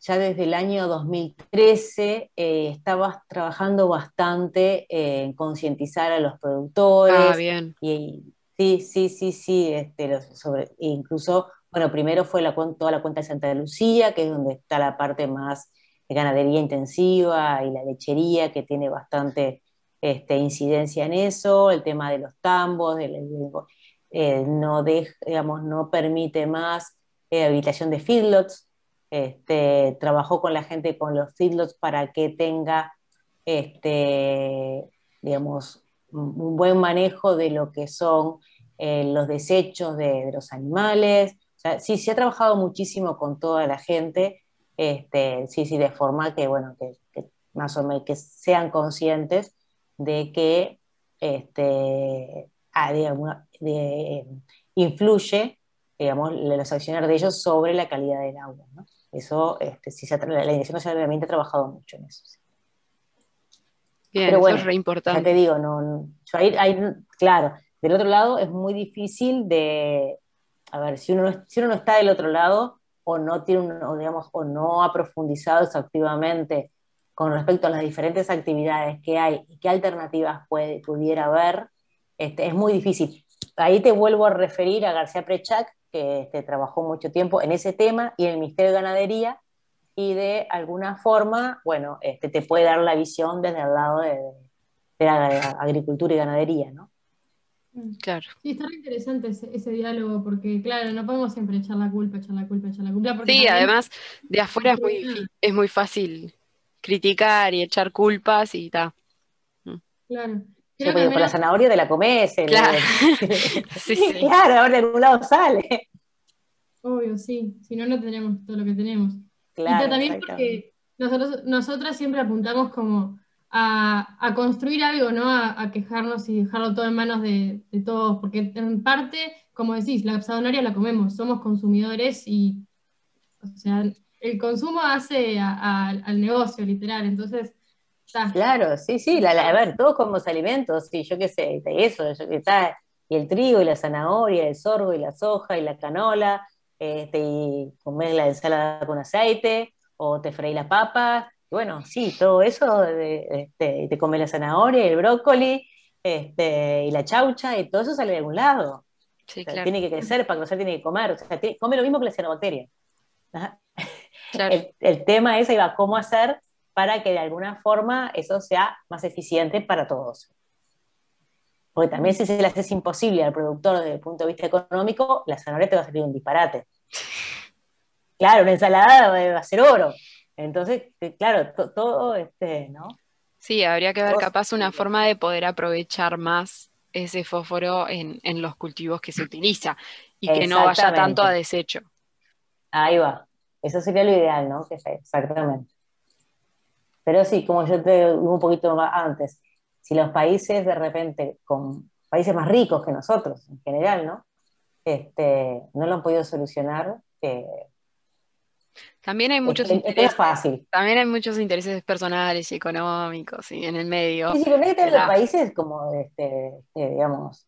S2: ya desde el año 2013, eh, estaba trabajando bastante en concientizar a los productores.
S1: Ah, bien.
S2: Y, sí, sí, sí, sí, este, sobre, incluso bueno, primero fue la, toda la cuenta de Santa Lucía, que es donde está la parte más de ganadería intensiva y la lechería, que tiene bastante este, incidencia en eso, el tema de los tambos, eh, no, digamos, no permite más eh, habilitación de feedlots, este, trabajó con la gente con los feedlots para que tenga, este, digamos, un buen manejo de lo que son eh, los desechos de, de, los animales, sí, se ha trabajado muchísimo con toda la gente este, sí, sí, de forma que, bueno, que, más o menos que sean conscientes de que este, ah, influye, digamos, los acciones de ellos sobre la calidad del agua. ¿no? Eso, este, sí se, la, Dirección Nacional de Ambiente ha trabajado mucho en eso.
S1: Bien, Pero bueno, eso es re importante.
S2: Ya te digo, no, claro, del otro lado es muy difícil de, a ver, si uno, si uno no está del otro lado o no tiene un, digamos, o no ha profundizado activamente con respecto a las diferentes actividades que hay y qué alternativas puede, pudiera haber, este, es muy difícil. Ahí te vuelvo a referir a García Prechac, que este, trabajó mucho tiempo en ese tema y en el Ministerio de Ganadería, y de alguna forma, bueno, este, te puede dar la visión desde el lado de, la agricultura y ganadería, ¿no?
S1: Mm. Claro.
S4: Sí, está interesante ese, diálogo, porque claro, no podemos siempre echar la culpa, echar la culpa, echar la culpa.
S1: sí, además, de afuera es muy, es muy fácil criticar y echar culpas y tal.
S4: Mm. Claro.
S2: Sí, porque con la zanahoria de la comes.
S1: Claro.
S2: sí, sí. claro, ahora de algún lado sale.
S4: Obvio, sí. Si no, no tenemos todo lo que tenemos. Claro, y también porque nosotros, nosotras siempre apuntamos como a, construir algo, ¿no? A, quejarnos y dejarlo todo en manos de, todos, porque en parte, como decís, la zanahoria la comemos, somos consumidores y, o sea, el consumo hace al negocio, literal, entonces...
S2: Claro, sí, sí, a ver, todos comemos alimentos, sí, yo qué sé, eso, está, y el trigo, y la zanahoria, el sorgo, y la soja, y la canola, este, y comer la ensalada con aceite, o te freí la papa, bueno, sí, todo eso, este, y te comes la zanahoria, el brócoli, este, y la chaucha, y todo eso sale de algún lado. Sí, claro. Tiene que crecer, para crecer tiene que comer, o sea, come lo mismo que la cianobacteria. El, tema es, ahí va, cómo hacer para que de alguna forma eso sea más eficiente para todos. Porque también si se le hace imposible al productor desde el punto de vista económico, la zanahoria te va a salir un disparate. Claro, una ensalada va a ser oro. Entonces, eh, claro, todo este, ¿no?
S1: Sí, habría que ver capaz una forma de poder aprovechar más ese fósforo en, en los cultivos que se utiliza y que no vaya tanto a desecho.
S2: Ahí va. Eso sería lo ideal, ¿no? Que sea, exactamente. Pero sí, como yo te digo un poquito antes, si los países de repente, con países más ricos que nosotros en general, ¿no? Este, no lo han podido solucionar, eh,
S1: también hay muchos
S2: intereses. fácil.
S1: También hay muchos intereses personales y económicos y en el medio.
S2: Sí, sí, en los países como este, eh, digamos,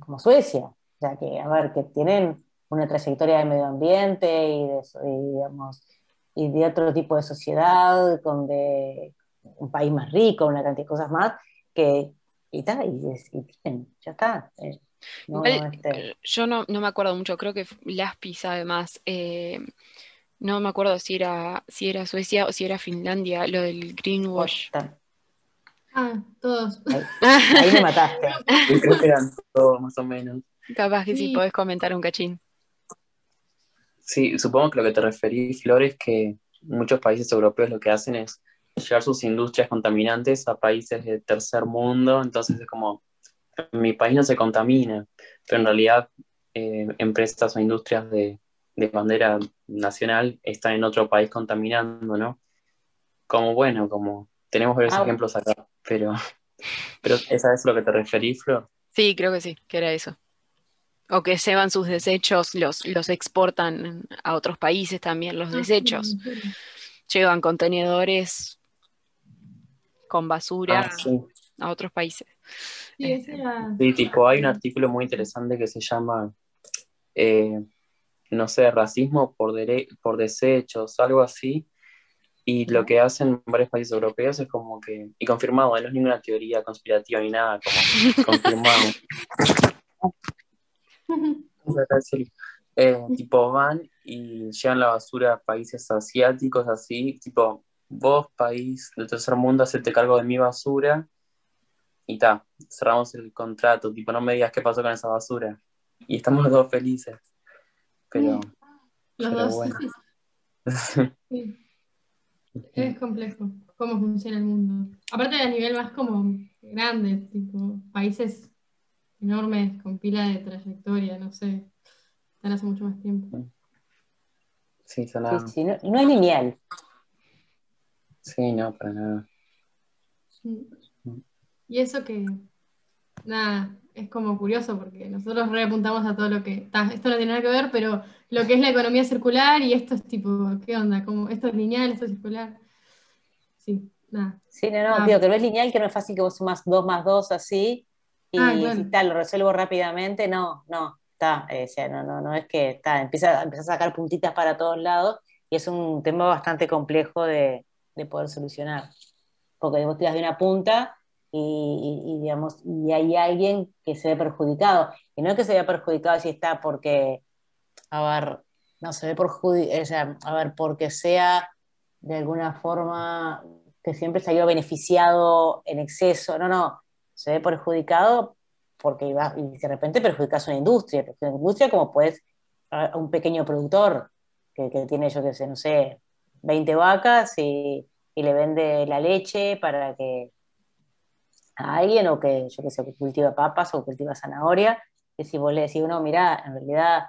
S2: como Suecia, sea que, a ver, que tienen una trayectoria de medio ambiente y de, digamos, y de otro tipo de sociedad, con de un país más rico, una cantidad de cosas más, que y, está, y, tienen, ya está. Eh,
S1: este yo no, no, me acuerdo mucho, creo que Laspi además, eh, no me acuerdo si era, si era Suecia o si era Finlandia, lo del greenwash.
S4: Ah, todos.
S2: Ahí, me mataste.
S3: Creo que eran todos más o menos.
S1: Capaz que sí podés comentar un cachín.
S3: Sí, supongo que lo que te referís, Flor, es que muchos países europeos lo que hacen es llevar sus industrias contaminantes a países de tercer mundo, entonces es como, mi país no se contamina, pero en realidad eh, empresas o industrias de, bandera nacional están en otro país contaminando, ¿no? Como bueno, como tenemos varios ah, ejemplos acá, pero, pero ¿esa es lo que te referís, Flor?
S1: Sí, creo que sí, que era eso o que llevan sus desechos, los, los exportan a otros países también, los ah, desechos. Llevan contenedores con basura ah, a otros países.
S3: Este, sí, tipo, hay un artículo muy interesante que se llama, eh, no sé, racismo por, por desechos, algo así. Y lo que hacen varios países europeos es como que, y confirmado, no es ninguna teoría conspirativa ni nada, como confirmado. Eh, tipo van y llevan la basura a países asiáticos así, tipo vos país del tercer mundo hacete cargo de mi basura y ta, cerramos el contrato, tipo no me digas qué pasó con esa basura y estamos los dos felices. Pero,
S4: los Bueno. Es complejo cómo funciona el mundo. Aparte a nivel más como grande, tipo países enormes con pila de trayectoria, no sé, están hace mucho más tiempo.
S3: Sí, sonaba.
S2: Sí, sí, no, no es lineal.
S3: Sí, no, para nada.
S4: Y eso que, nada, es como curioso porque nosotros reapuntamos a todo lo que, ta, esto no tiene nada que ver, pero lo que es la economía circular y esto es tipo, ¿qué onda? Como, esto es lineal, esto es circular. Sí, nada.
S2: Sí, no, no,
S4: Ah.
S2: digo que no es lineal, que no es fácil que vos sumas 2 más 2 así y
S4: Ah,
S2: si tal, lo resuelvo rápidamente, no, no, está, eh, o sea, no, no, no es que está, empieza, empieza a sacar puntitas para todos lados y es un tema bastante complejo de, de poder solucionar, porque vos tiras de una punta y, y- y, digamos, y hay alguien que se ve perjudicado, y no es que se vea perjudicado si está porque, a ver, no se ve perjudicado, o sea, a ver, porque sea de alguna forma que siempre salió beneficiado en exceso, no, no, se ve perjudicado porque iba, y de repente perjudicas una industria, una industria como puedes a un pequeño productor que, que tiene, yo qué sé, no sé, 20 vacas y, y le vende la leche para que a alguien o que, yo qué sé, que cultiva papas o cultiva zanahoria, que si vos le decís, no, mirá, en realidad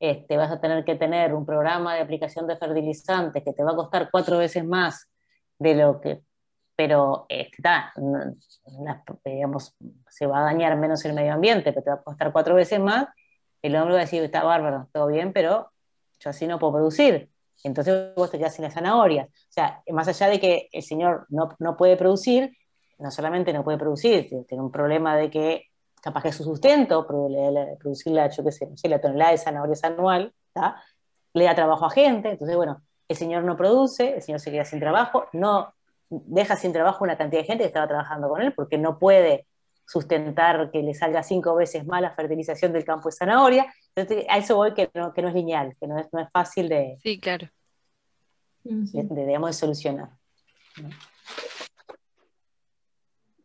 S2: este, vas a tener que tener un programa de aplicación de fertilizantes que te va a costar cuatro veces más de lo que, pero este, digamos, se va a dañar menos el medio ambiente, pero te va a costar cuatro veces más, el hombre va a decir, está bárbaro, todo bien, pero yo así no puedo producir. Entonces vos te quedás sin las zanahorias. O sea, más allá de que el señor no, no puede producir, no solamente no puede producir, tiene un problema de que capaz que su sustento, producir la, yo qué sé, no sé, la tonelada de zanahorias anual, le da trabajo a gente, entonces bueno, el señor no produce, el señor se queda sin trabajo, no deja sin trabajo una cantidad de gente que estaba trabajando con él porque no puede sustentar que le salga cinco veces más la fertilización del campo de zanahoria. Entonces, a eso voy que no, que no es lineal, que no es, no es fácil de,
S1: Sí, claro.
S2: De- de, digamos, de solucionar.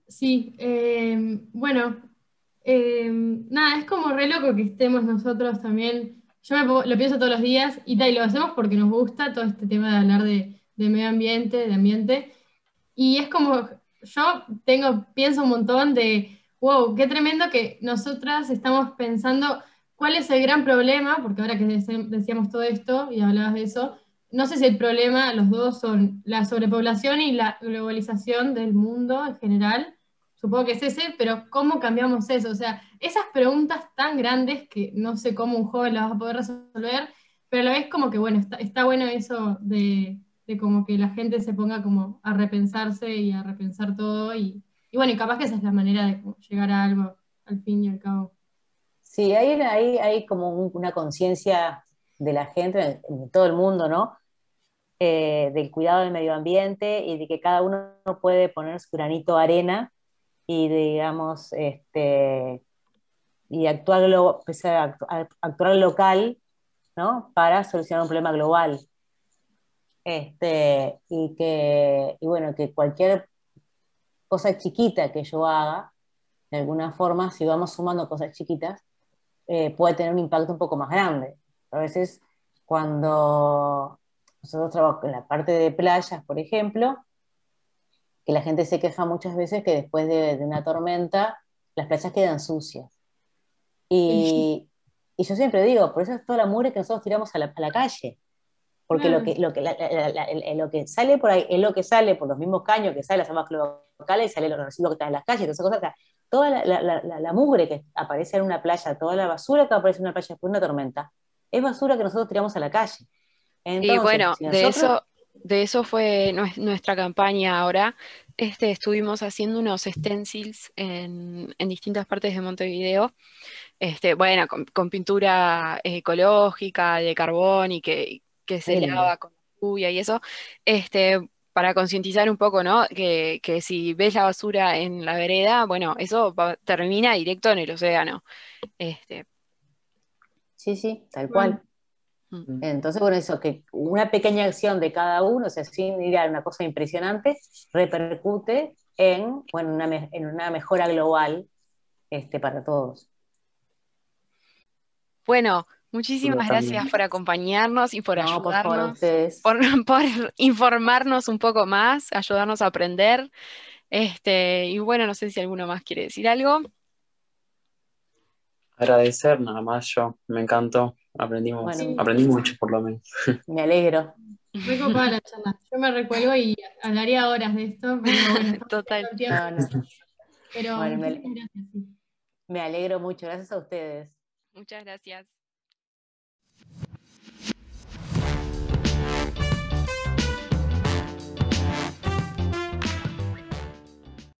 S4: Sí, eh, bueno, eh, nada, es como re loco que estemos nosotros también. Yo me lo pienso todos los días y, tal, y lo hacemos porque nos gusta todo este tema de hablar de, de medio ambiente, de ambiente. Y es como, yo pienso un montón de, wow, qué tremendo que nosotras estamos pensando cuál es el gran problema, porque ahora que decíamos todo esto y hablabas de eso, no sé si el problema, los dos son la sobrepoblación y la globalización del mundo en general. Supongo que es ese, pero ¿cómo cambiamos eso? O sea, esas preguntas tan grandes que no sé cómo un joven las va a poder resolver, pero a la vez como que, bueno, está bueno eso de, de como que la gente se ponga como a repensarse y a repensar todo y, bueno, y capaz que esa es la manera de llegar a algo al fin y al cabo.
S2: Sí, hay, hay, hay como un- una conciencia de la gente, en, todo el mundo, ¿no? Eh, del cuidado del medio ambiente y de que cada uno puede poner su granito de arena y, digamos, este, y actuar, pues, actuar local, ¿no? Para solucionar un problema global. Este, y que, y bueno, que cualquier cosa chiquita que yo haga, de alguna forma, si vamos sumando cosas chiquitas, eh, puede tener un impacto un poco más grande. A veces cuando nosotros trabajamos en la parte de playas, por ejemplo, que la gente se queja muchas veces que después de, de una tormenta las playas quedan sucias. Y, y yo siempre digo, por eso es toda la mugre que nosotros tiramos a la, a la calle. Porque lo, que, lo, que, la- la- lo que sale por ahí es lo que sale por los mismos caños que salen las aguas locales y sale los residuos que están en las calles, todas esas cosas. O sea, toda la, mugre que aparece en una playa, toda la basura que aparece en una playa después de una tormenta, es basura que nosotros tiramos a la calle.
S1: Y bueno,
S2: si
S1: de eso, de eso fue nues- nuestra campaña ahora. Este, estuvimos haciendo unos stencils en, en distintas partes de Montevideo. Este, bueno, con, con pintura ecológica, de carbón y que, que se lava con lluvia y eso. Este, para concientizar un poco, ¿no? Que, que si ves la basura en la vereda, bueno, eso va- termina directo en el océano. Este,
S2: Sí, sí, tal cual.
S1: mm.
S2: Entonces, bueno, eso, que una pequeña acción de cada uno, o sea, sin ir a una cosa impresionante, repercute en, bueno, una, en una mejora global este, para todos.
S1: Bueno, muchísimas gracias por acompañarnos y por
S2: no, por favor, a
S1: ayudarnos. por, por informarnos un poco más, ayudarnos a aprender. Este, y bueno, no sé si alguno más quiere decir algo.
S3: Agradecer nada más yo, me encantó Aprendimos, aprendí mucho por lo menos.
S2: Me alegro.
S4: Muy copada la charla. Yo me recuelgo y hablaría horas de esto, pero bueno.
S1: Total.
S4: Pero
S2: me, me alegro mucho. Gracias a ustedes.
S1: Muchas gracias.